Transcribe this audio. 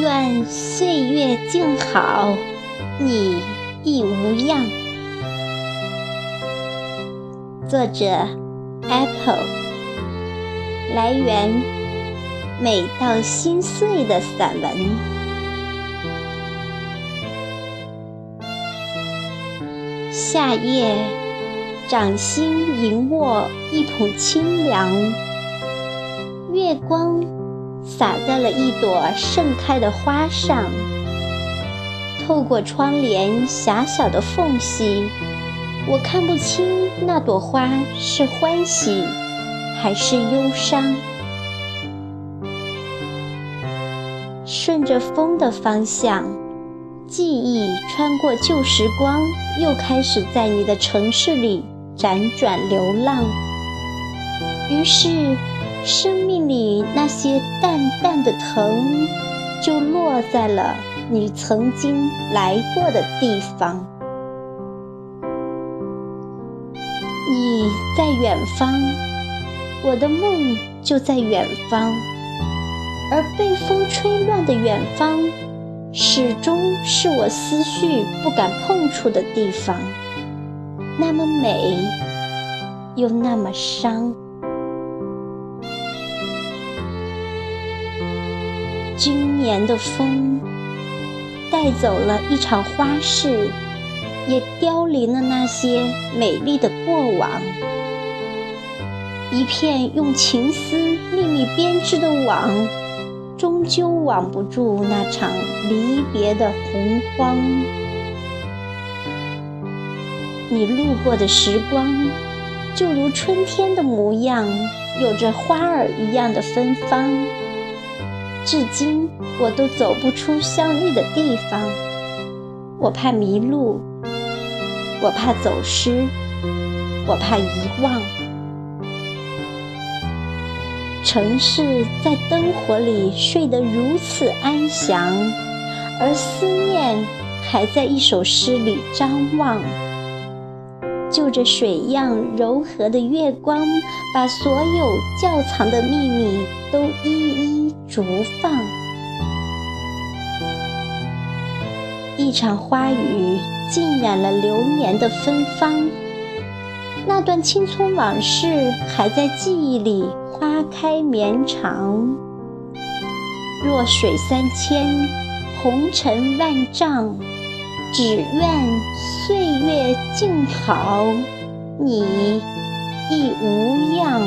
愿岁月静好，你亦无恙。作者：Apple。来源：美到心碎的散文。夏夜，掌心盈握一捧清凉，月光。洒在了一朵盛开的花上，透过窗帘狭小的缝隙，我看不清那朵花是欢喜还是忧伤。顺着风的方向，记忆穿过旧时光，又开始在你的城市里辗转流浪。于是。生命里那些淡淡的疼，就落在了你曾经来过的地方。你在远方，我的梦就在远方，而被风吹乱的远方，始终是我思绪不敢碰触的地方。那么美，又那么伤。今年的风带走了一场花事，也凋零了那些美丽的过往。一片用情丝秘密编织的网，终究网不住那场离别的洪荒。你路过的时光，就如春天的模样，有着花儿一样的芬芳。至今我都走不出相遇的地方，我怕迷路，我怕走失，我怕遗忘。城市在灯火里睡得如此安详，而思念还在一首诗里张望。就着水样柔和的月光，把所有窖藏的秘密都一一逐放。一场花雨浸染了流年的芬芳，那段青葱往事还在记忆里花开绵长。弱水三千，红尘万丈。只愿岁月静好，你亦无恙。